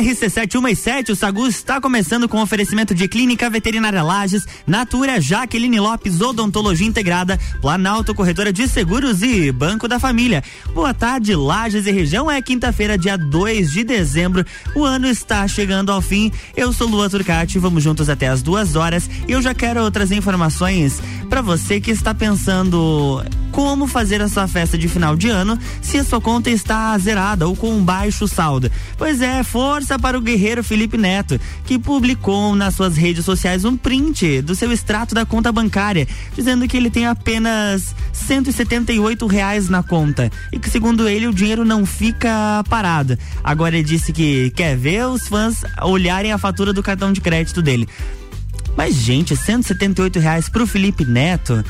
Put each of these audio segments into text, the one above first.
RC717, o Sagu está começando com oferecimento de Clínica Veterinária Lages, Natura Jaqueline Lopes, Odontologia Integrada, Planalto Corretora de Seguros e Banco da Família. Boa tarde, Lages e região. É quinta-feira, dia 2 de dezembro. O ano está chegando ao fim. Eu sou Lua Turcati, vamos juntos até as duas horas e eu já quero trazer informações para você que está pensando como fazer a sua festa de final de ano se a sua conta está zerada ou com um baixo saldo. Pois é, força para o guerreiro Felipe Neto, que publicou nas suas redes sociais um print do seu extrato da conta bancária, dizendo que ele tem apenas 178 reais na conta e que segundo ele o dinheiro não fica parado. Agora ele disse que quer ver os fãs olharem a fatura do cartão de crédito dele. Mas, gente, 178 reais pro Felipe Neto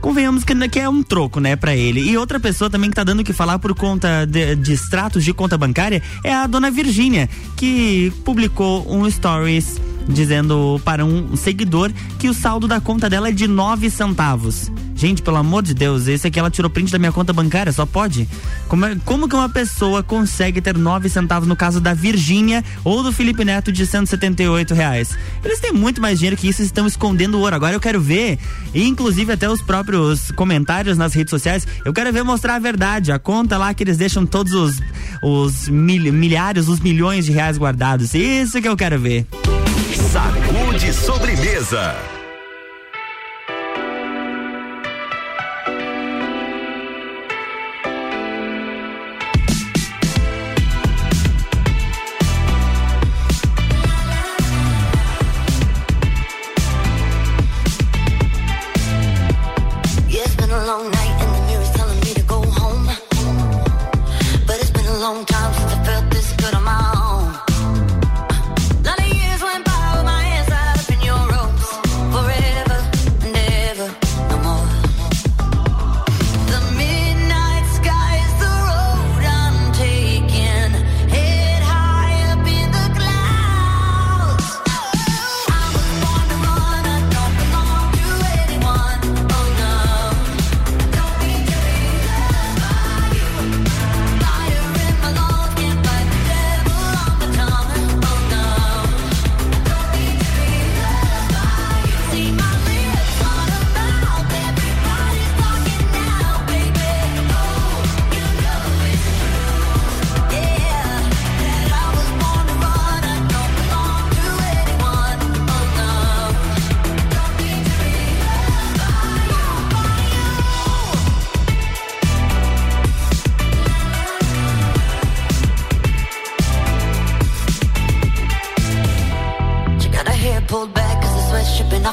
convenhamos que, é um troco, né, para ele. E outra pessoa também que tá dando o que falar por conta de, de extratos de conta bancária é a dona Virgínia, que publicou um stories dizendo para um seguidor que o saldo da conta dela é de nove centavos. Gente, pelo amor de Deus, esse aqui ela tirou print da minha conta bancária, só pode? Como, é, como que uma pessoa consegue ter nove centavos no caso da Virgínia ou do Felipe Neto de 178 reais? Eles têm muito mais dinheiro que isso e estão escondendo ouro. Agora eu quero ver, inclusive até os próprios comentários nas redes sociais, eu quero ver mostrar a verdade, a conta lá que eles deixam todos os, os mil, milhares, os milhões de reais guardados. Isso que eu quero ver. Sacude sobremesa.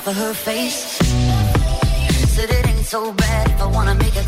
For her face. Said it ain't so bad if I wanna make it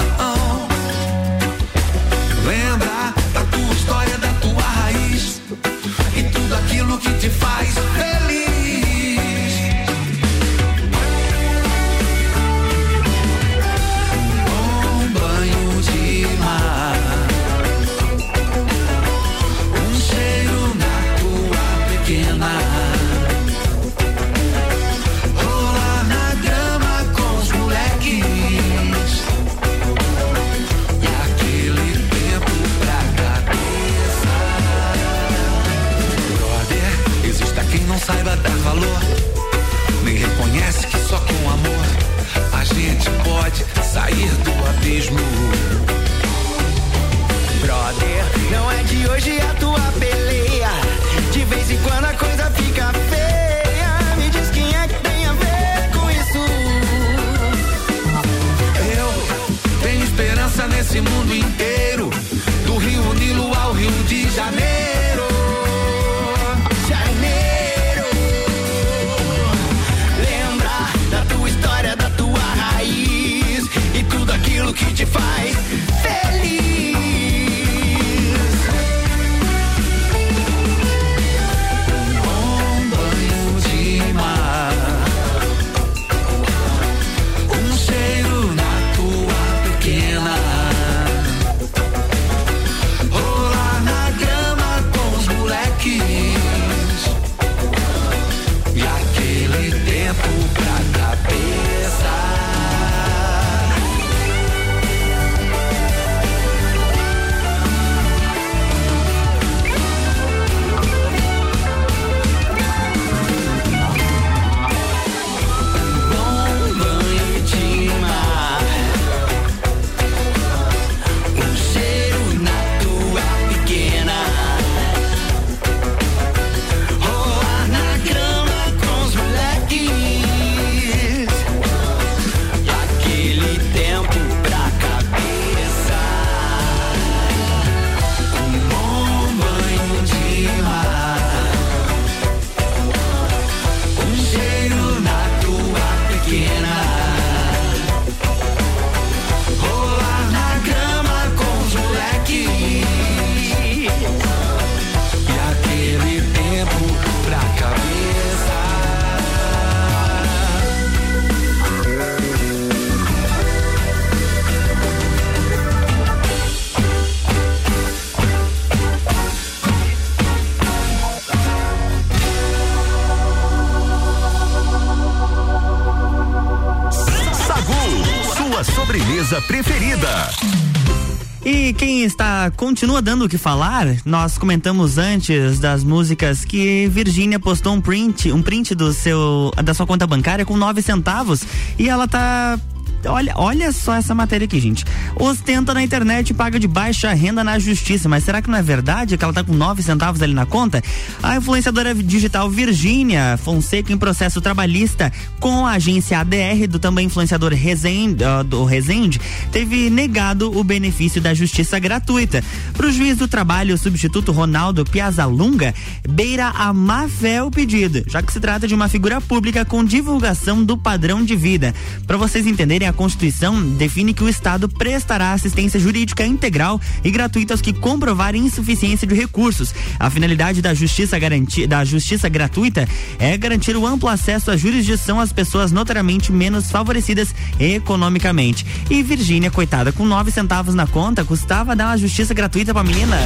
Continua dando o que falar. Nós comentamos antes das músicas que Virgínia postou um print, um print do seu da sua conta bancária com nove centavos e ela tá Olha, olha só essa matéria aqui, gente. Ostenta na internet e paga de baixa renda na justiça. Mas será que não é verdade que ela tá com nove centavos ali na conta? A influenciadora digital Virgínia Fonseca em processo trabalhista com a agência ADR do também influenciador Rezende, uh, do Rezende, teve negado o benefício da justiça gratuita. Para o juiz do trabalho, o substituto Ronaldo Piazzalunga beira a má fé o pedido, já que se trata de uma figura pública com divulgação do padrão de vida. Para vocês entenderem a Constituição define que o Estado prestará assistência jurídica integral e gratuita aos que comprovarem insuficiência de recursos. A finalidade da justiça garantia, da justiça gratuita é garantir o amplo acesso à jurisdição às pessoas notariamente menos favorecidas economicamente. E Virgínia, coitada, com nove centavos na conta, custava dar uma justiça gratuita pra menina.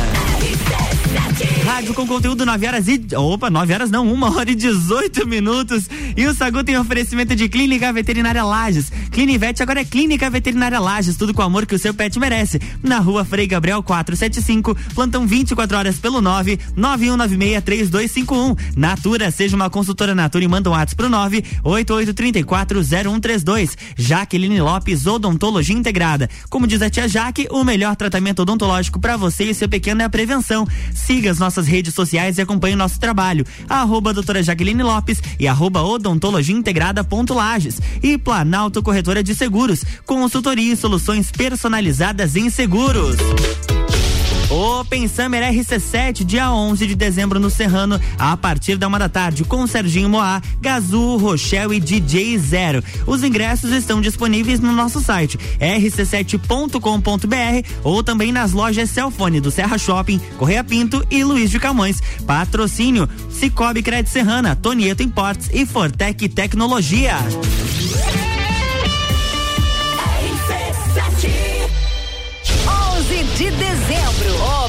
Rádio com conteúdo 9 horas e. Opa, 9 horas não, 1 hora e 18 minutos. E o Sagu tem oferecimento de Clínica Veterinária Lages. Clinivete agora é Clínica Veterinária Lages, tudo com o amor que o seu pet merece. Na rua Frei Gabriel 475, plantão 24 horas pelo 9 91963251. Natura, seja uma consultora Natura e manda um WhatsApp pro 9 88340132. Jaqueline Lopes, Odontologia Integrada. Como diz a tia Jaque, o melhor tratamento odontológico para você e seu pequeno é a prevenção. Siga as nossas redes sociais e acompanhe nosso trabalho. Arroba doutora Jaqueline Lopes e arroba odontologia integrada ponto Lages. E Planalto Corretora de consultoria e soluções personalizadas em seguros. Open Summer RC7, dia 11 de dezembro no Serrano, a partir da uma da tarde, com Serginho Moá, Gazul, Rochelle e DJ Zero. Os ingressos estão disponíveis no nosso site rc7.com.br ou também nas lojas Celfone do Serra Shopping, Correia Pinto e Luiz de Camões. Patrocínio Cicobi Crédito Serrana, Tonieto Imports e Fortec Tecnologia.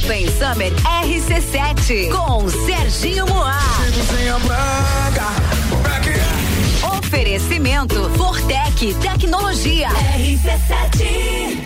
Open Summer RC7 com Serginho Moá. Oferecimento Fortec Tecnologia. RC7.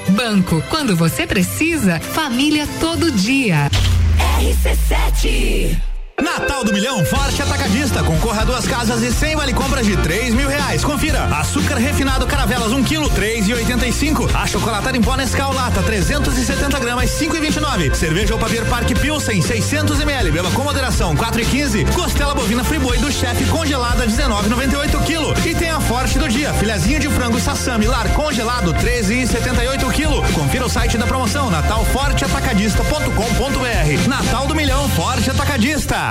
Banco. Quando você precisa, família todo dia. RC7. Natal do Milhão Forte Atacadista. Concorra a duas casas e cem vale compras de três mil reais. Confira. Açúcar refinado Caravelas, um quilo, três e oitenta e cinco. A chocolatada em pó Nescau Lata, 370 gramas, cinco e vinte e nove. Cerveja Opavir Parque Pilsen, 600 ml. Beba com moderação, quatro e quinze. Costela bovina Friboi do chefe congelada, 19,98 quilo. E tem a Forte do dia. Filhazinho de frango Sassami Lar congelado, 13 e 78 quilo. Confira o site da promoção natalforteatacadista.com.br. Natal do Milhão Forte Atacadista.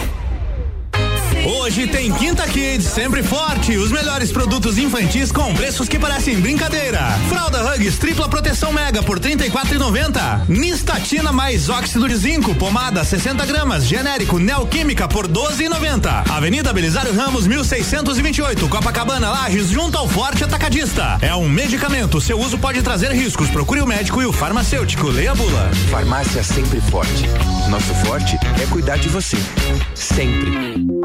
Hoje tem Quinta Kids, sempre forte. Os melhores produtos infantis com preços que parecem brincadeira. Fralda Hugs, tripla proteção mega por R$ 34,90. Nistatina mais óxido de zinco, pomada 60 gramas, genérico Neoquímica por R$ 12,90. Avenida Belisário Ramos, 1628, Copacabana, Lages, junto ao Forte Atacadista. É um medicamento, seu uso pode trazer riscos. Procure o médico e o farmacêutico. Leia a bula. Farmácia sempre forte. Nosso forte é cuidar de você. Sempre.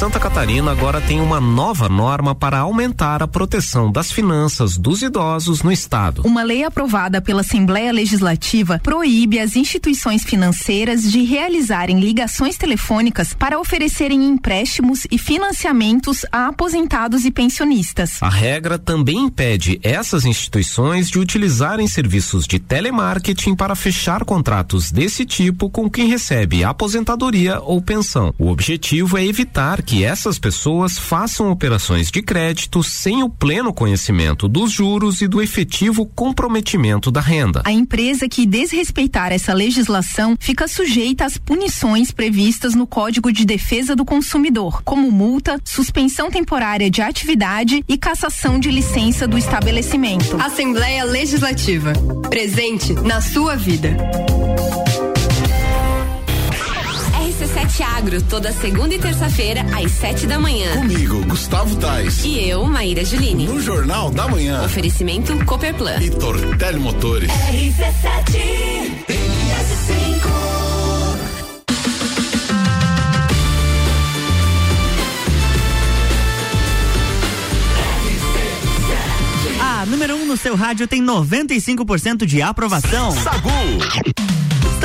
Santa Catarina agora tem uma nova norma para aumentar a proteção das finanças dos idosos no estado. Uma lei aprovada pela Assembleia Legislativa proíbe as instituições financeiras de realizarem ligações telefônicas para oferecerem empréstimos e financiamentos a aposentados e pensionistas. A regra também impede essas instituições de utilizarem serviços de telemarketing para fechar contratos desse tipo com quem recebe aposentadoria ou pensão. O objetivo é evitar que essas pessoas façam operações de crédito sem o pleno conhecimento dos juros e do efetivo comprometimento da renda. A empresa que desrespeitar essa legislação fica sujeita às punições previstas no Código de Defesa do Consumidor, como multa, suspensão temporária de atividade e cassação de licença do estabelecimento. Assembleia Legislativa. Presente na sua vida. RC7 Agro, toda segunda e terça-feira, às sete da manhã. Comigo, Gustavo Tais. E eu, Maíra Juline. No Jornal da Manhã. Oferecimento Cooperplan. E Tortel Motores. RC7 A número 1 um no seu rádio tem 95% de aprovação. Sagu.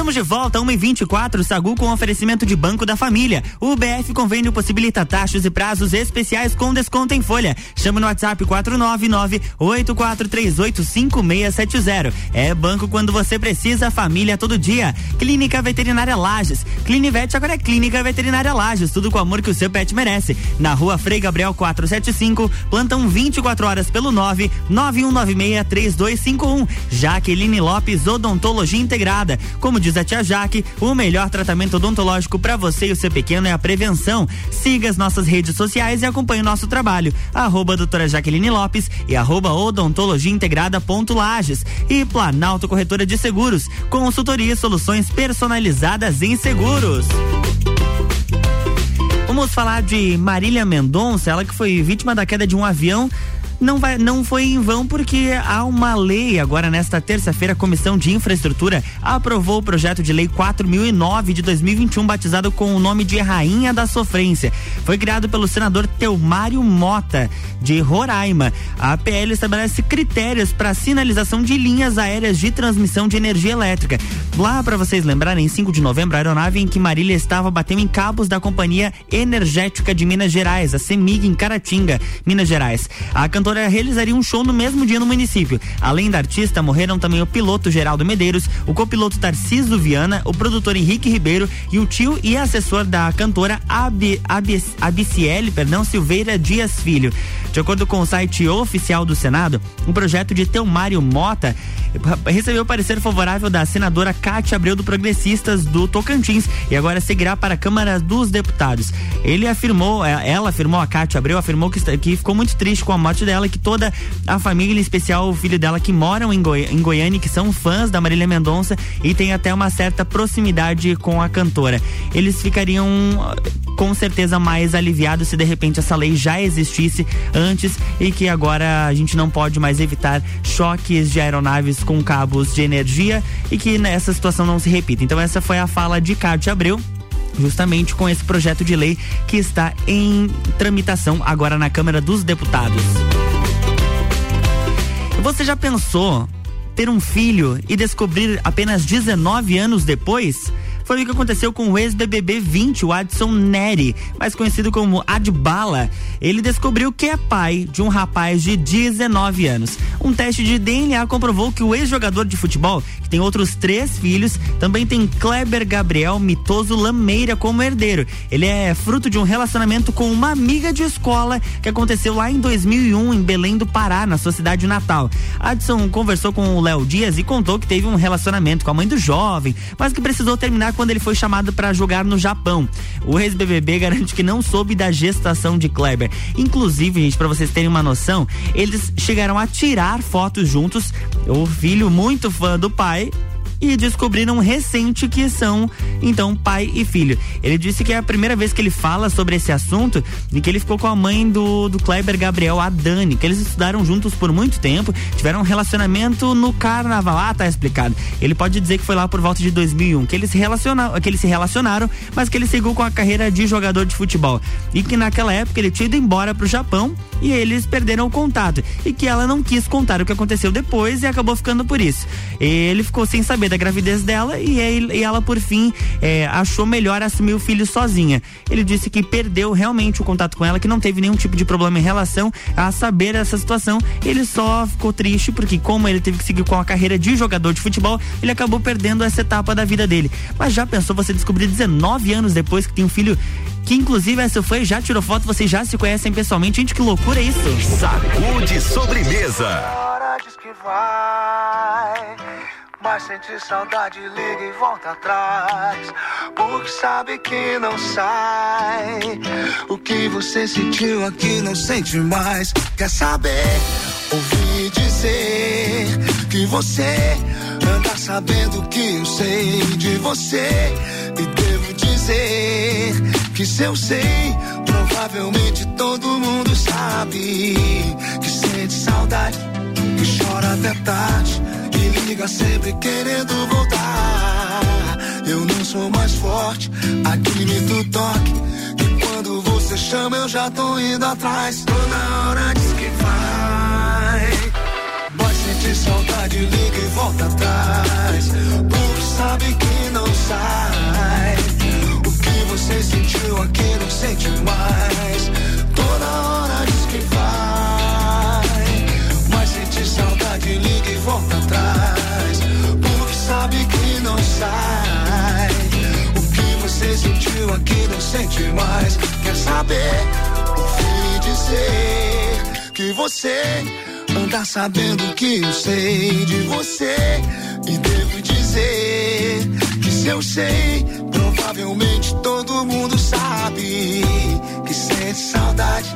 Estamos de volta, 1h24, Sagu com oferecimento de Banco da Família. O BF Convênio possibilita taxas e prazos especiais com desconto em folha. Chama no WhatsApp 499-8438-5670. É banco quando você precisa, família todo dia. Clínica Veterinária Lages. Clinivete agora é Clínica Veterinária Lages. Tudo com o amor que o seu pet merece. Na rua Frei Gabriel 475, plantão 24 horas pelo 9 9196 3251. Jaqueline Lopes, Odontologia Integrada. Como diz a tia Jaque, o melhor tratamento odontológico para você e o seu pequeno é a prevenção. Siga as nossas redes sociais e acompanhe o nosso trabalho. Arroba doutora Jaqueline Lopes e arroba odontologia integrada ponto Lages. E Planalto Corretora de Seguros, consultoria e soluções personalizadas em seguros. Vamos falar de Marília Mendonça, ela que foi vítima da queda de um avião não vai não foi em vão porque há uma lei agora nesta terça-feira a Comissão de Infraestrutura aprovou o projeto de lei 4009 de 2021 batizado com o nome de Rainha da Sofrência. Foi criado pelo senador Teomário Mota de Roraima. A PL estabelece critérios para sinalização de linhas aéreas de transmissão de energia elétrica. Lá para vocês lembrarem, em 5 de novembro, a aeronave em que Marília estava bateu em cabos da Companhia Energética de Minas Gerais, a CEMIG em Caratinga, Minas Gerais. A cantora realizaria um show no mesmo dia no município. Além da artista, morreram também o piloto Geraldo Medeiros, o copiloto Tarciso Viana, o produtor Henrique Ribeiro e o tio e assessor da cantora Ab, Ab, Abiciele, perdão, Silveira Dias Filho. De acordo com o site oficial do Senado, o projeto de Teomário Mota recebeu parecer favorável da senadora Cátia Abreu do Progressistas do Tocantins e agora seguirá para a Câmara dos Deputados. Ele afirmou, ela afirmou, a Cátia Abreu afirmou que, que ficou muito triste com a morte dela dela que toda a família, em especial o filho dela que moram em, Goi em Goiânia, que são fãs da Marília Mendonça e tem até uma certa proximidade com a cantora. Eles ficariam com certeza mais aliviados se de repente essa lei já existisse antes e que agora a gente não pode mais evitar choques de aeronaves com cabos de energia e que nessa situação não se repita. Então essa foi a fala de Cátia Abreu justamente com esse projeto de lei que está em tramitação agora na Câmara dos Deputados. Você já pensou ter um filho e descobrir apenas 19 anos depois? Foi o que aconteceu com o ex-BBB 20, o Adson Neri, mais conhecido como Adbala. Ele descobriu que é pai de um rapaz de 19 anos. Um teste de DNA comprovou que o ex-jogador de futebol, que tem outros três filhos, também tem Kleber Gabriel Mitoso Lameira como herdeiro. Ele é fruto de um relacionamento com uma amiga de escola que aconteceu lá em 2001 em Belém do Pará, na sua cidade natal. Adson conversou com o Léo Dias e contou que teve um relacionamento com a mãe do jovem, mas que precisou terminar quando ele foi chamado para jogar no Japão. O ex-BBB garante que não soube da gestação de Kleber. Inclusive, gente, para vocês terem uma noção, eles chegaram a tirar fotos juntos. O filho, muito fã do pai, e descobriram recente que são então pai e filho. Ele disse que é a primeira vez que ele fala sobre esse assunto e que ele ficou com a mãe do, do Kleber Gabriel, a Dani, que eles estudaram juntos por muito tempo, tiveram um relacionamento no carnaval. Ah, tá explicado. Ele pode dizer que foi lá por volta de 2001 que eles se relacionaram, que eles se relacionaram, mas que ele seguiu com a carreira de jogador de futebol e que naquela época ele tinha ido embora pro Japão e eles perderam o contato e que ela não quis contar o que aconteceu depois e acabou ficando por isso. Ele ficou sem saber da gravidez dela e, ele, e ela por fim é, achou melhor assumir o filho sozinha. Ele disse que perdeu realmente o contato com ela, que não teve nenhum tipo de problema em relação a saber essa situação. Ele só ficou triste porque como ele teve que seguir com a carreira de jogador de futebol, ele acabou perdendo essa etapa da vida dele. Mas já pensou você descobrir 19 anos depois que tem um filho que inclusive essa foi já tirou foto, vocês já se conhecem pessoalmente. Gente, que loucura é isso? Sacude sobremesa. Hora diz que vai, mas sente saudade, liga e volta atrás. Porque sabe que não sai. O que você sentiu aqui não sente mais. Quer saber? Ouvir dizer que você anda sabendo que eu sei de você. E devo dizer que se eu sei, provavelmente todo mundo sabe que sente saudade, que chora até tarde liga sempre querendo voltar. Eu não sou mais forte, admito o toque. E quando você chama, eu já tô indo atrás. Toda hora diz que vai. Vai sentir saudade, liga e volta atrás. Porque sabe que não sai. O que você sentiu aqui não sente mais. Toda hora diz que vai. Volta atrás. Porque sabe que não sai. O que você sentiu aqui não sente mais. Quer saber? Ouvi dizer que você anda sabendo que eu sei de você. E devo dizer que se eu sei, provavelmente todo mundo sabe que sente saudade,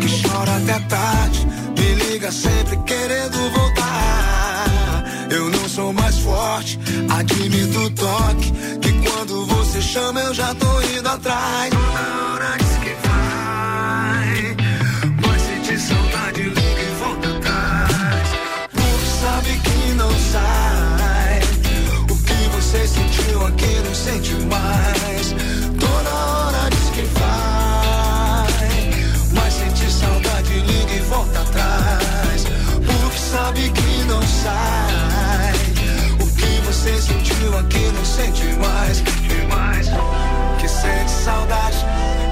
que chora até tarde, me liga sempre querendo voltar. Sou mais forte, admito o toque, que quando você chama eu já tô indo atrás. Hora diz que vai, mas sente saudade, liga e volta atrás. Porque sabe que não sai. O que você sentiu aqui não sente mais. Você sentiu aqui não sente mais. Que sente saudade,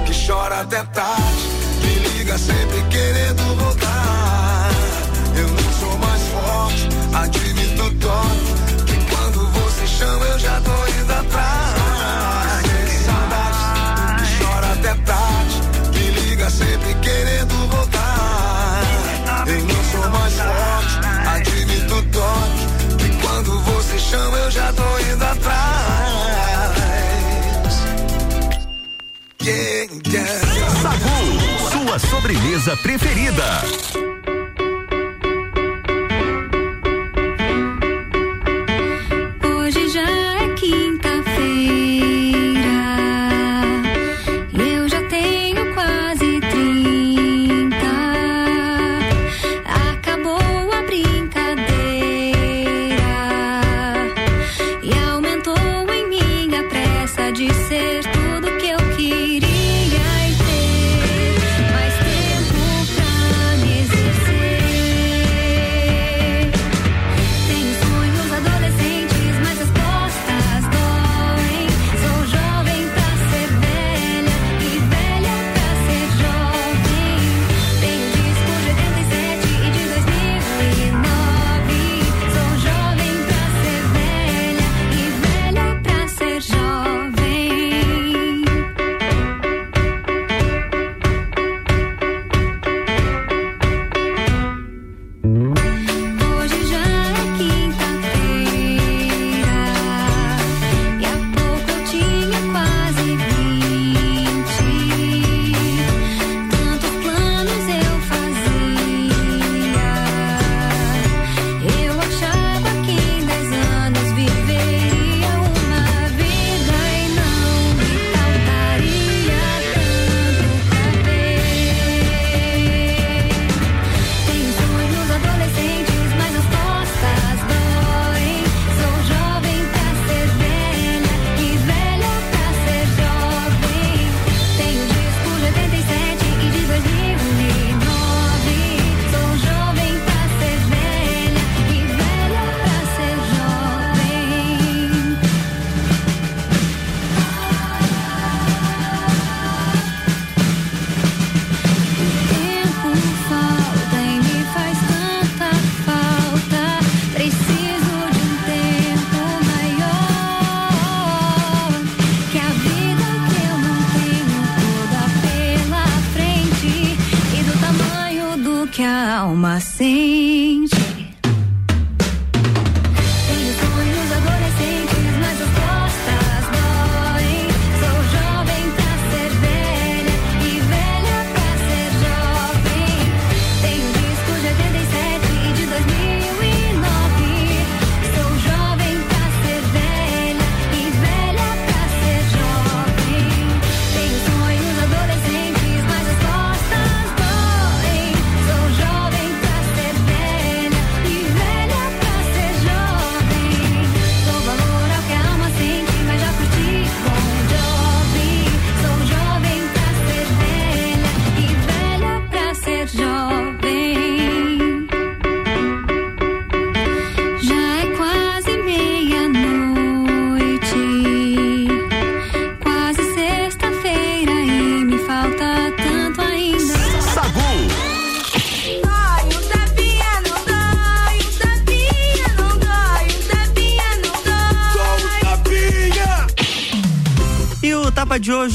que chora até tarde. Me liga sempre querendo Sagu, sua sobremesa preferida.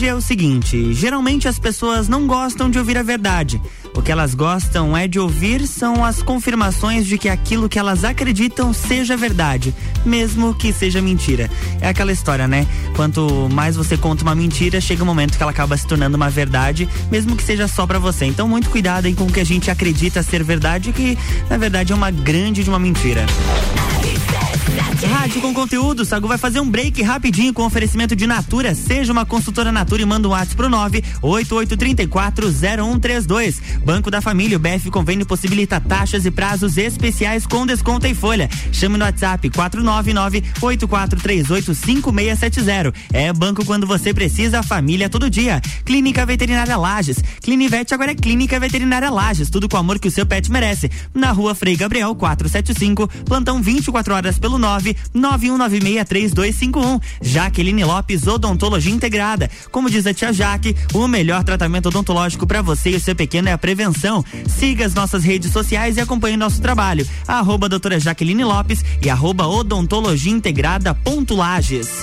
Hoje é o seguinte: geralmente as pessoas não gostam de ouvir a verdade. O que elas gostam é de ouvir são as confirmações de que aquilo que elas acreditam seja verdade, mesmo que seja mentira. É aquela história, né? Quanto mais você conta uma mentira, chega um momento que ela acaba se tornando uma verdade, mesmo que seja só pra você. Então, muito cuidado aí com o que a gente acredita ser verdade, que na verdade é uma grande de uma mentira. Rádio com conteúdo, Sagu vai fazer um break rapidinho com oferecimento de Natura. Seja uma consultora Natura e manda um WhatsApp pro 988340132. Banco da Família, o BF Convênio possibilita taxas e prazos especiais com desconto em folha. Chame no WhatsApp 499-8438-5670. É banco quando você precisa, família todo dia. Clínica Veterinária Lages. Clinivete agora é Clínica Veterinária Lages. Tudo com o amor que o seu pet merece. Na rua Frei Gabriel 475, plantão 24 horas pelo 991963251. Jaqueline Lopes Odontologia Integrada. Como diz a tia Jaque, o melhor tratamento odontológico para você e o seu pequeno é a prevenção. Siga as nossas redes sociais e acompanhe nosso trabalho. Arroba doutora Jaqueline Lopes e arroba odontologia integrada ponto Lages.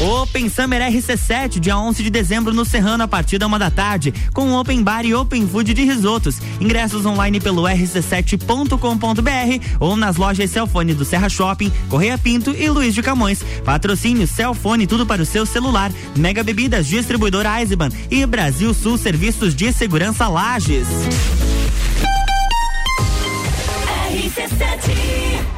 Open Summer RC7, dia 11 de dezembro no Serrano, a partir da uma da tarde, com Open Bar e Open Food de risotos. Ingressos online pelo rc7.com.br ou nas lojas Celfone do Serra Shopping, Correia Pinto e Luiz de Camões. Patrocínio Celfone, tudo para o seu celular. Mega Bebidas, distribuidora Eisenbahn e Brasil Sul Serviços de Segurança Lages. RC7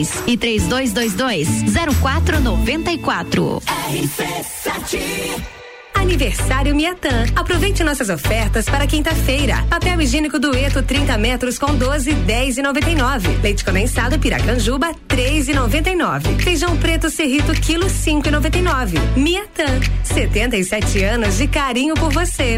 e 3222 0494. RC7 Aniversário Miatan. Aproveite nossas ofertas para quinta-feira. Papel higiênico dueto 30 metros com 12, 10 e 99. Leite condensado Piracanjuba 3 e 99. Feijão preto Cerrito quilo 5 e 99. Miatan. 77 anos de carinho por você.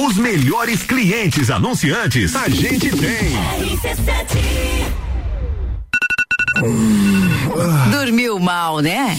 Os melhores clientes anunciantes a gente tem. Dormiu mal, né?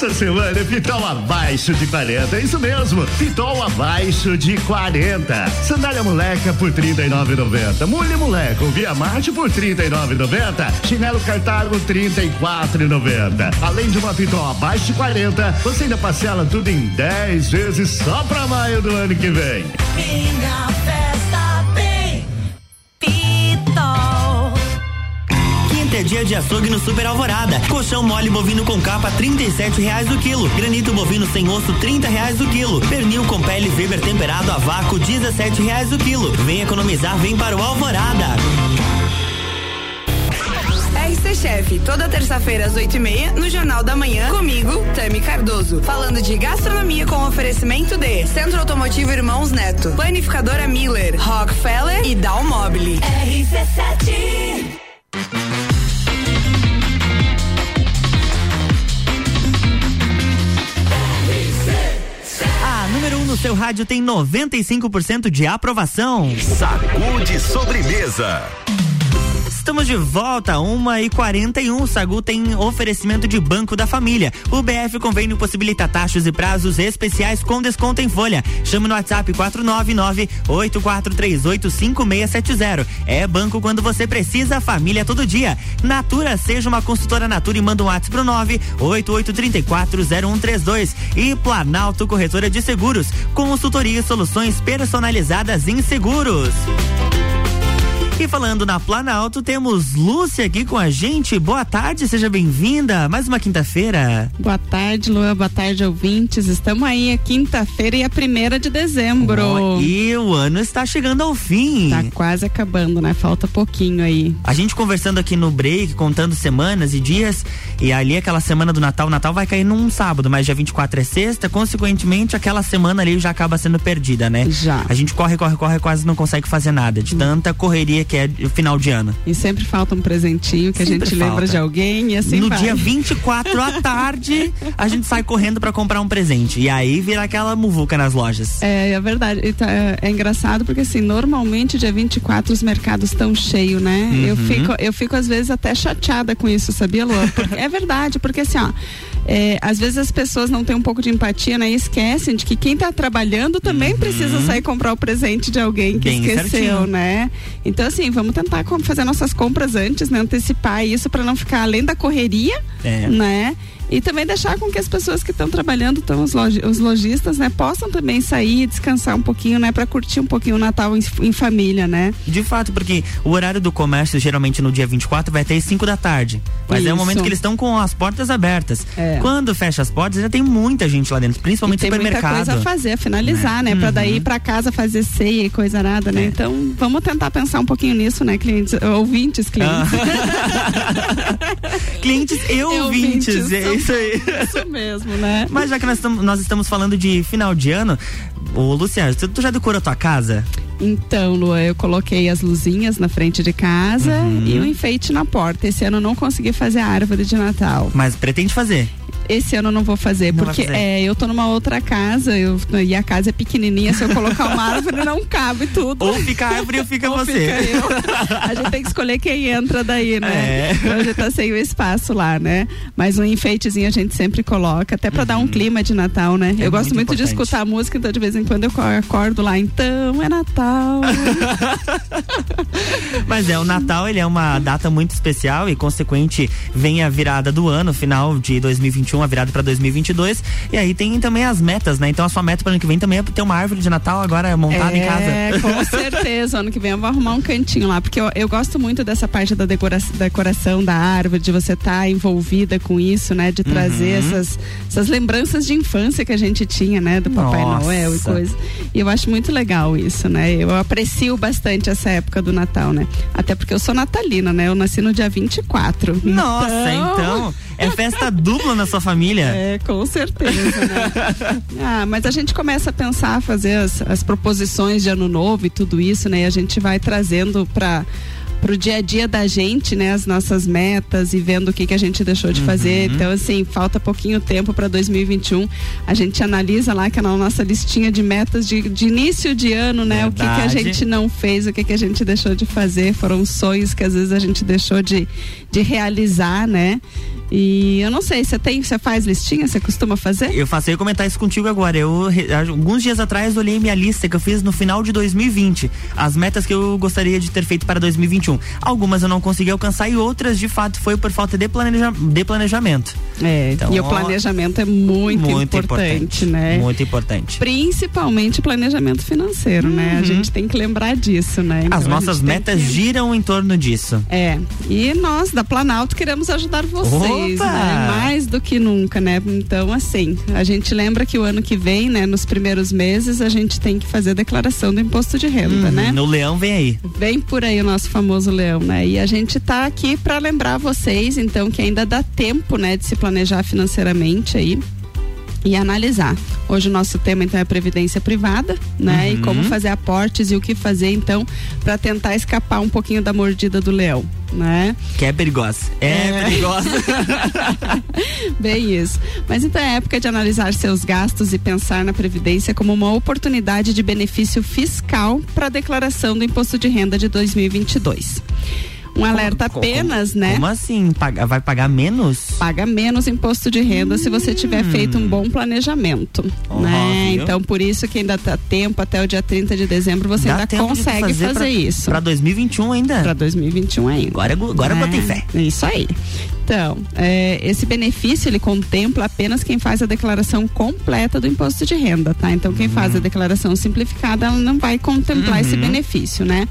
Nessa semana, Pitol abaixo de 40. É isso mesmo, Pitol abaixo de 40. Sandália moleca por R$ 39,90. Mulher moleca, Via Marte por R$ 39,90. Chinelo Cartago R$ 34,90. Além de uma Pitol abaixo de 40, você ainda parcela tudo em 10 vezes só pra maio do ano que vem. Minha festa dia de açougue no Super Alvorada. Colchão mole bovino com capa, trinta e sete reais o quilo. Granito bovino sem osso, trinta reais o quilo. Pernil com pele Weber temperado a vácuo, dezessete reais o quilo. Vem economizar, vem para o Alvorada. RC Chef, toda terça-feira às 8 e meia, no Jornal da Manhã, comigo, Tami Cardoso. Falando de gastronomia com oferecimento de Centro Automotivo Irmãos Neto, Planificadora Miller, Rockefeller e Dalmobile. RC7 seu rádio tem 95% de aprovação. Sacude sobremesa. Estamos de volta, 1 e 41 O Sagu tem oferecimento de Banco da Família. O BF Convênio possibilita taxas e prazos especiais com desconto em folha. Chame no WhatsApp 499-8438-5670. É banco quando você precisa, família todo dia. Natura, seja uma consultora Natura e manda um WhatsApp pro 988340132. E Planalto Corretora de Seguros, consultoria e soluções personalizadas em seguros. E falando na Planalto, temos Lúcia aqui com a gente. Boa tarde, seja bem-vinda. Mais uma quinta-feira. Boa tarde, Luan. Boa tarde, ouvintes. Estamos aí, a quinta-feira e a primeira de dezembro. Ó, e o ano está chegando ao fim. Tá quase acabando, né? Falta pouquinho aí. A gente conversando aqui no break, contando semanas e dias, e ali aquela semana do Natal, o Natal vai cair num sábado, mas dia 24 é sexta, consequentemente aquela semana ali já acaba sendo perdida, né? Já. A gente corre, corre, corre, quase não consegue fazer nada, de tanta correria que é o final de ano. E sempre falta um presentinho que a Sempre gente lembra falta. de alguém e assim no vai. dia 24 à tarde, a gente sai correndo pra comprar um presente. E aí vira aquela muvuca nas lojas. É, é verdade. Tá- é, é engraçado porque assim, normalmente dia 24 os mercados estão cheios, né? Eu Uhum. fico, eu fico às vezes até chateada com isso, sabia, Luan? Porque, é verdade, porque assim, ó, é, às vezes as pessoas não têm um pouco de empatia, né? E esquecem de que quem tá trabalhando também precisa sair comprar o presente de alguém que Uhum. Bem esqueceu, certinho. né? Então, assim, vamos tentar fazer nossas compras antes, né? Antecipar isso para não ficar além da correria, É. né? E também deixar com que as pessoas que estão trabalhando, tão os, os lojistas, né, possam também sair e descansar um pouquinho, né, para curtir um pouquinho o Natal em, em família, né? De fato, porque o horário do comércio, geralmente no dia 24, vai até as 5 da tarde. Mas é o Isso. momento que eles estão com as portas abertas. É. Quando fecha as portas, já tem muita gente lá dentro, principalmente tem muita supermercado. coisa a fazer, a finalizar, né? Pra daí ir pra casa fazer ceia e coisa nada, né? Então, vamos tentar pensar um pouquinho nisso, né, clientes, ouvintes, clientes. Clientes e ouvintes, é isso aí. Isso mesmo, né? Mas já que nós estamos, nós estamos falando de final de ano, ô Luciano, tu, tu já decorou a tua casa? Então, Lua, eu coloquei as luzinhas na frente de casa Uhum. e o enfeite na porta. Esse ano eu não consegui fazer a árvore de Natal. Mas pretende fazer? Esse ano eu não vou fazer, Não porque fazer. é, eu tô numa outra casa eu, e a casa é pequenininha. Se eu colocar uma árvore, não cabe tudo. Ou fica a árvore ou fica Ou você. fica. A gente tem que escolher quem entra daí, né? É. Então a gente tá sem o espaço lá, né? Mas um enfeitezinho a gente sempre coloca, até pra dar um clima de Natal, né? É eu gosto muito muito, de escutar a música, então de vez em quando eu acordo lá, então é Natal. Mas é, o Natal ele é uma data muito especial e consequente vem a virada do ano, final de 2021, a virada para 2022. E aí tem também as metas, né? Então a sua meta para ano que vem também é ter uma árvore de Natal agora montada em casa. É, com certeza. Ano que vem eu vou arrumar um cantinho lá, porque eu, eu gosto muito dessa parte da decora- decoração da árvore, de você estar envolvida com isso, né? De trazer Uhum. essas, essas lembranças de infância que a gente tinha, né? Do Papai Nossa. Noel e coisa. E eu acho muito legal isso, né? Eu aprecio bastante essa época do Natal, né? Até porque eu sou natalina, né? Eu nasci no dia 24. Nossa, então é festa dupla na sua família. É, com certeza, né? ah, mas a gente começa a pensar, a fazer as, as proposições de ano novo e tudo isso, né? E a gente vai trazendo para pro dia a dia da gente, né, as nossas metas e vendo o que que a gente deixou de fazer. Então, assim, falta pouquinho tempo para 2021. A gente analisa lá que é na nossa listinha de metas de, de início de ano, né, o que que a Verdade. gente não fez, o que que a gente deixou de fazer, foram sonhos que às vezes a gente deixou de, de realizar, né? E eu não sei, você tem, você faz listinha, você costuma fazer? Eu faço eu ia comentar isso contigo agora. Eu alguns dias atrás olhei minha lista que eu fiz no final de 2020, as metas que eu gostaria de ter feito para 2021. Algumas eu não consegui alcançar e outras de fato foi por falta de, planeja, de planejamento. É, Então, e o planejamento é muito, muito importante, né? Muito importante. Principalmente planejamento financeiro, né? A Uhum. gente tem que lembrar disso, né? Então, As nossas metas que- giram em torno disso. É, e nós da Planalto queremos ajudar vocês, Né? Mais do que nunca, né? Então, assim, a gente lembra que o ano que vem, né, nos primeiros meses, a gente tem que fazer a declaração do imposto de renda, Uhum, né? No leão vem aí. Vem por aí o nosso famoso leão, né? E a gente tá aqui para lembrar vocês, então, que ainda dá tempo, né, de se planejar financeiramente aí e analisar. Hoje o nosso tema então é previdência privada, né? Uhum. E como fazer aportes e o que fazer então para tentar escapar um pouquinho da mordida do leão, né? Que é perigosa. É, perigosa. Bem isso. Mas então é época de analisar seus gastos e pensar na previdência como uma oportunidade de benefício fiscal para a declaração do imposto de renda de 2022. Um alerta apenas, né? Como assim? Paga- vai pagar menos? paga menos imposto de renda se você tiver feito um bom planejamento, né? viu? Então por isso que ainda dá tempo até o dia 30 de dezembro você Dá ainda consegue fazer, pra- isso. Pra 2021 ainda? Para 2021 ainda. Agora, agora eu botei fé. É, Isso aí. Então, é, esse benefício ele contempla apenas quem faz a declaração completa do imposto de renda, tá? Então, quem faz a declaração simplificada, ela não vai contemplar esse Uhum. benefício, né?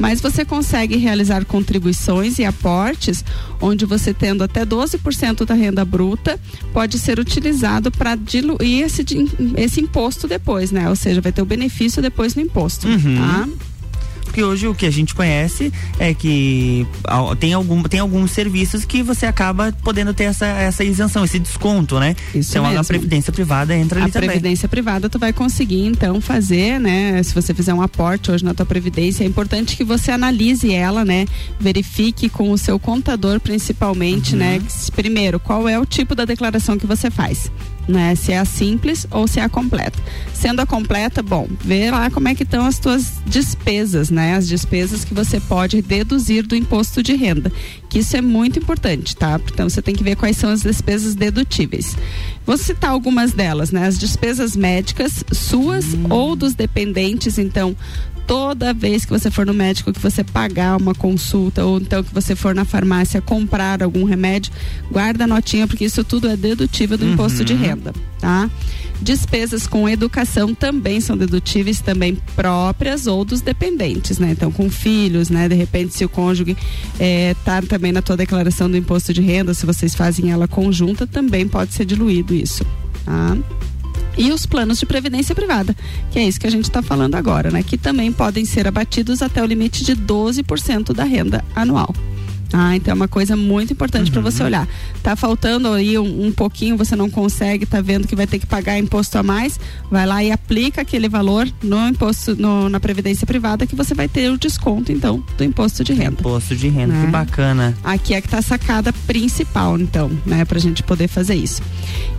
Mas você consegue realizar contribuições e aportes, onde você tendo até 12% da renda bruta, pode ser utilizado para diluir esse, esse imposto depois, né? Ou seja, vai ter o benefício depois no imposto, Uhum. tá? Porque hoje o que a gente conhece é que tem, algum, tem alguns serviços que você acaba podendo ter essa, essa isenção, esse desconto, né? Isso então a mesmo. previdência privada entra ali a também. previdência privada tu vai conseguir então fazer, né? Se você fizer um aporte hoje na tua previdência, é importante que você analise ela, né? Verifique com o seu contador principalmente, Uhum. né? Primeiro, qual é o tipo da declaração que você faz, né? Se é a simples ou se é a completa. Sendo a completa, bom, vê lá como é que estão as tuas despesas, né? As despesas que você pode deduzir do imposto de renda, que isso é muito importante, tá? Então você tem que ver quais são as despesas dedutíveis. Vou citar algumas delas, né? As despesas médicas suas Hum. ou dos dependentes, então toda vez que você for no médico que você pagar uma consulta ou então que você for na farmácia comprar algum remédio, guarda a notinha porque isso tudo é dedutível do imposto de Uhum. renda, tá? Despesas com educação também são dedutíveis, também próprias ou dos dependentes, né? Então, com filhos, né? De repente, se o cônjuge eh, tá também na tua declaração do imposto de renda, se vocês fazem ela conjunta, também pode ser diluído isso, tá? E os planos de previdência privada, que é isso que a gente está falando agora, né? Que também podem ser abatidos até o limite de 12% da renda anual. Ah, então é uma coisa muito importante para você olhar. Tá faltando aí um, um pouquinho, você não consegue, tá vendo que vai ter que pagar imposto a mais, vai lá e aplica aquele valor no imposto, no- na previdência privada que você vai ter o desconto então do imposto de renda. Imposto de renda, que Né? bacana. Aqui é que tá a sacada principal, então, né, pra gente poder fazer isso.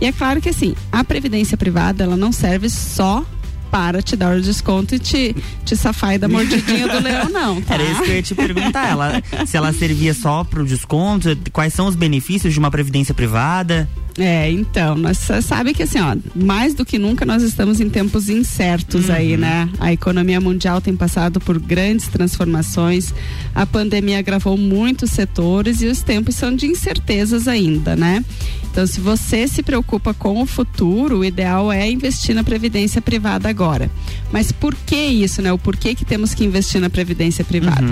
E é claro que assim, a previdência privada, ela não serve só para te dar o desconto e te, te safar da mordidinha do leão, não. Tá? Era isso que eu ia te perguntar. Ela, se ela servia só pro desconto, quais são os benefícios de uma previdência privada? É, então, nós sa- sabe que assim, ó, mais do que nunca nós estamos em tempos incertos aí, né? A economia mundial tem passado por grandes transformações, a pandemia agravou muitos setores e os tempos são de incertezas ainda, né? Então, se você se preocupa com o futuro, o ideal é investir na previdência privada agora. Mas por que isso, né? O porquê que temos que investir na previdência privada?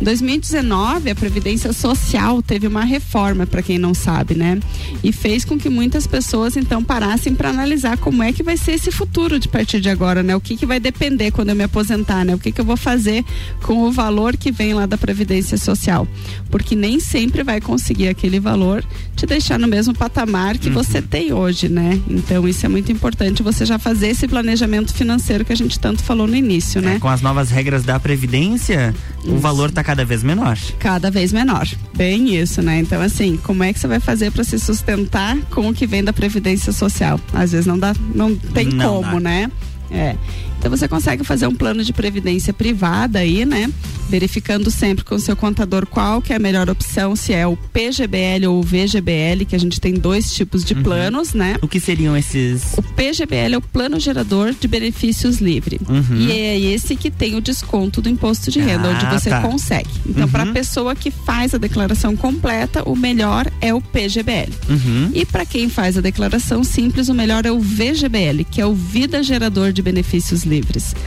Em 2019, a Previdência Social teve uma reforma, para quem não sabe, né? E fez com que muitas pessoas então parassem para analisar como é que vai ser esse futuro de partir de agora, né? O que, que vai depender quando eu me aposentar, né? O que, que eu vou fazer com o valor que vem lá da Previdência Social? Porque nem sempre vai conseguir aquele valor te deixar no mesmo patamar que você tem hoje, né? Então isso é muito importante você já fazer esse planejamento financeiro que a gente tanto falou no início, né? Com as novas regras da Previdência, o valor tá cada vez menor. cada vez menor. Bem isso, né? Então, assim, como é que você vai fazer para se sustentar com o que vem da Previdência Social? Às vezes não dá, não tem Não como, dá. né? É. Então você consegue fazer um plano de previdência privada aí, né? Verificando sempre com o seu contador qual que é a melhor opção, se é o PGBL ou o VGBL, que a gente tem dois tipos de planos, né? O que seriam esses? O PGBL é o Plano Gerador de Benefícios Livre. Uhum. E é esse que tem o desconto do imposto de renda, Ah, onde você tá. consegue. Então, para a Uhum. pessoa que faz a declaração completa, o melhor é o PGBL. Uhum. E para quem faz a declaração simples, o melhor é o VGBL, que é o Vida Gerador de Benefícios Livres.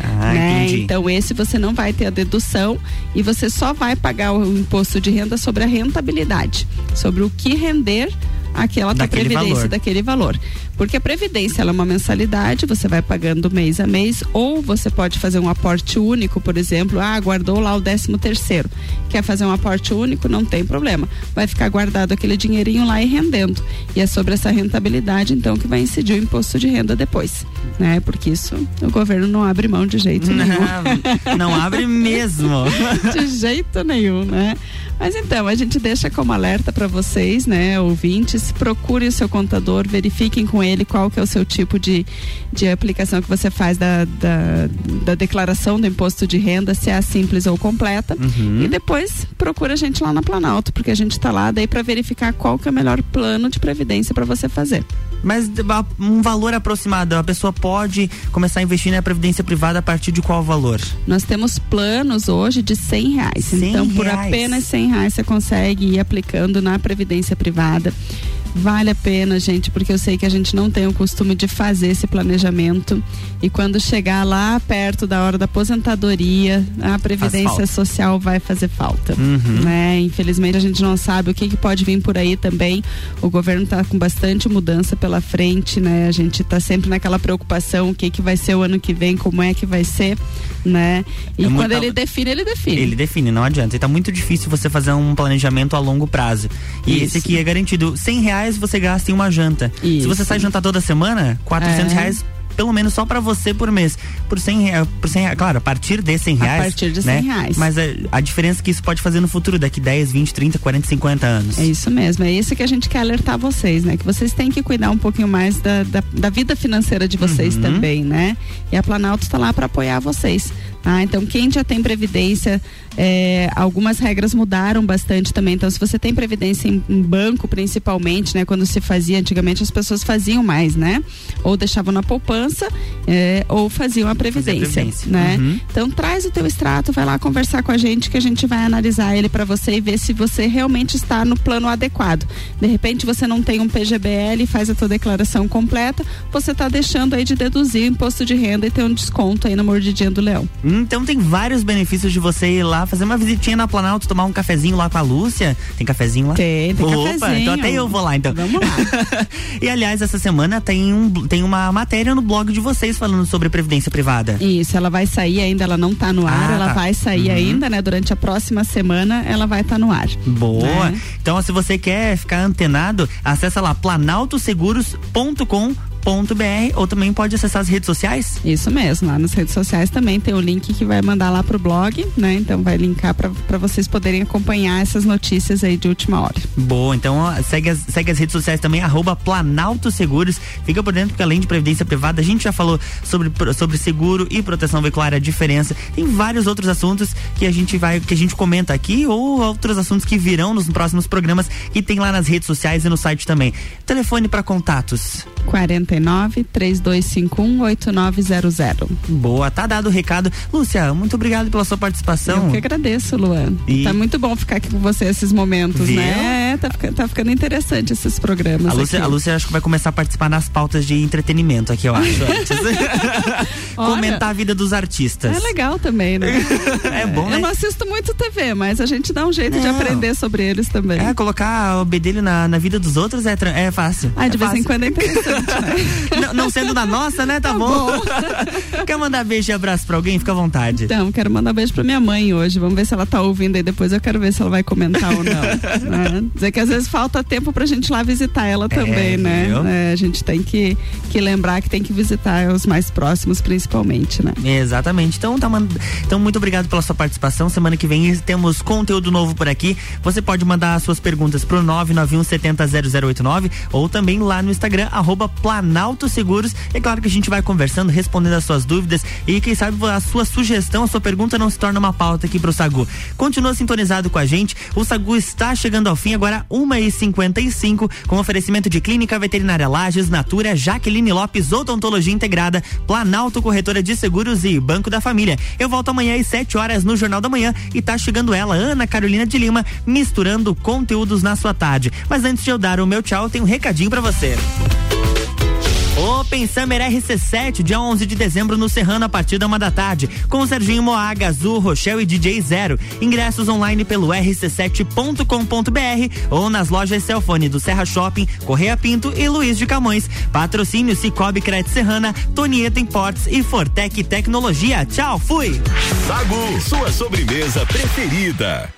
Ah, né? entendi. Então, esse você não vai ter a dedução e você só vai pagar o imposto de renda sobre a rentabilidade, sobre o que render aquela Daquele previdência valor. daquele valor. Porque a previdência é uma mensalidade, você vai pagando mês a mês, ou você pode fazer um aporte único, por exemplo, ah, guardou lá o décimo terceiro. Quer fazer um aporte único? Não tem problema. Vai ficar guardado aquele dinheirinho lá e rendendo. E é sobre essa rentabilidade, então, que vai incidir o imposto de renda depois. Né? Porque isso o governo não abre mão de jeito nenhum. Não, não abre mesmo. de jeito nenhum, né? Mas então, a gente deixa como alerta para vocês, né, ouvintes, procure o seu contador, verifiquem com ele qual que é o seu tipo de, de aplicação que você faz da, da, da declaração do imposto de renda, se é a simples ou completa. Uhum. E depois procura a gente lá na Planalto, porque a gente tá lá daí para verificar qual que é o melhor plano de previdência para você fazer. Mas um valor aproximado, a pessoa pode começar a investir na previdência privada a partir de qual valor? Nós temos planos hoje de cem reais. 100 então, por reais. apenas cem reais você consegue ir aplicando na previdência privada. Vale a pena, gente, porque eu sei que a gente não tem o costume de fazer esse planejamento. E quando chegar lá perto da hora da aposentadoria, a previdência social vai fazer falta. Uhum. Né? Infelizmente a gente não sabe o que, que pode vir por aí também. O governo está com bastante mudança pela frente, né? A gente está sempre naquela preocupação, o que, que vai ser o ano que vem, como é que vai ser, né? E É quando muita- ele define, ele define. Ele define, não adianta. E tá muito difícil você fazer um planejamento a longo prazo. E Isso. esse aqui é garantido. 100 reais você gasta em uma janta. Se Isso. você sai jantar toda semana, 400 É. reais pelo menos só pra você por mês. Por 100 reais, por 100 reais, claro, a partir de 100 A reais. partir de né? 100 reais. Mas a, a diferença que isso pode fazer no futuro, daqui 10, 20, 30, 40, 50 anos. É isso mesmo, é isso que a gente quer alertar vocês, né? Que vocês têm que cuidar um pouquinho mais da, da, da vida financeira de vocês Uhum. também, né? E a Planalto está lá para apoiar vocês. Ah, então quem já tem previdência, é, algumas regras mudaram bastante também. Então, se você tem previdência em, em banco, principalmente, né? Quando se fazia antigamente, as pessoas faziam mais, né? Ou deixavam na poupança, é, ou faziam a previdência, previdência. né? Uhum. Então traz o teu extrato, vai lá conversar com a gente que a gente vai analisar ele para você e ver se você realmente está no plano adequado. De repente você não tem um PGBL e faz a tua declaração completa, você está deixando aí de deduzir o imposto de renda e ter um desconto aí na mordidinha do leão. Então tem vários benefícios de você ir lá fazer uma visitinha na Planalto, tomar um cafezinho lá com a Lúcia. Tem cafezinho lá? Tem, tem Opa, cafezinho. então até eu vou lá então. Vamos lá. e aliás, essa semana tem, um, tem uma matéria no blog de vocês falando sobre previdência privada. Isso, ela vai sair ainda, ela não tá no ar, Ah, ela tá. vai sair Uhum. ainda, né? Durante a próxima semana ela vai estar no ar. Boa. Né? Então, se você quer ficar antenado, acessa lá planaltoseguros.com.br ou também pode acessar as redes sociais. Isso mesmo, lá nas redes sociais também tem o link que vai mandar lá pro blog, né? Então vai linkar para vocês poderem acompanhar essas notícias aí de última hora. Boa, então ó, segue as, segue as redes sociais também, arroba Planalto Seguros. Fica por dentro, porque além de previdência privada, a gente já falou sobre, sobre seguro e proteção veicular, a diferença. Tem vários outros assuntos que a gente vai, que a gente comenta aqui, ou outros assuntos que virão nos próximos programas que tem lá nas redes sociais e no site também. Telefone para contatos. 49 3251 8900. Boa, tá dado o recado. Lúcia, muito obrigado pela sua participação. Eu que agradeço, Luan. E- Tá muito bom ficar aqui com você esses momentos, Viu? né? É, tá, tá ficando interessante esses programas. A Lúcia, aqui. a Lúcia acho que vai começar a participar nas pautas de entretenimento aqui, eu acho. Comentar a vida dos artistas. É legal também, né? É bom, Eu né? não assisto muito TV, mas a gente dá um jeito de Não. aprender sobre eles também. É, colocar o bedelho na, na vida dos outros é, é fácil. Ah, de É vez em fácil. quando é interessante, né? não, não sendo da nossa, né? Tá, bom. Quer mandar beijo e abraço pra alguém? Fica à vontade. Então, quero mandar beijo pra minha mãe hoje. Vamos ver se ela tá ouvindo aí depois. Eu quero ver se ela vai comentar ou não. né? Dizer que às vezes falta tempo pra gente ir lá visitar ela também, né? viu? É, a gente tem que, que lembrar que tem que visitar os mais próximos, principalmente, né? Exatamente. Então, tá mand... então, muito obrigado pela sua participação. Semana que vem temos conteúdo novo por aqui. Você pode mandar as suas perguntas pro 991 70 0089 ou também lá no Instagram, arroba Planalto Seguros. É claro que a gente vai conversando, respondendo as suas dúvidas e quem sabe a sua sugestão, a sua pergunta não se torna uma pauta aqui pro Sagu. Continua sintonizado com a gente. O Sagu está chegando ao fim agora, 1h55, com oferecimento de Clínica Veterinária Lages, Natura, Jaqueline Lopes, Odontologia Integrada, Planalto Corretora de Seguros e Banco da Família. Eu volto amanhã às 7 horas no Jornal da Manhã e tá chegando ela, Ana Carolina de Lima, misturando conteúdos na sua tarde. Mas antes de eu dar o meu tchau, tenho um recadinho pra você. Open Summer RC7, dia 11 de dezembro no Serrano, a partir da uma da tarde, com Serginho Moaga, Azul, Rochelle e DJ Zero. Ingressos online pelo rc7.com.br ou nas lojas Celfone do Serra Shopping, Correia Pinto e Luiz de Camões. Patrocínio Cicobi Crédito Serrana, Tonieta Imports e Fortec Tecnologia. Tchau, fui! Sagu, sua sobremesa preferida.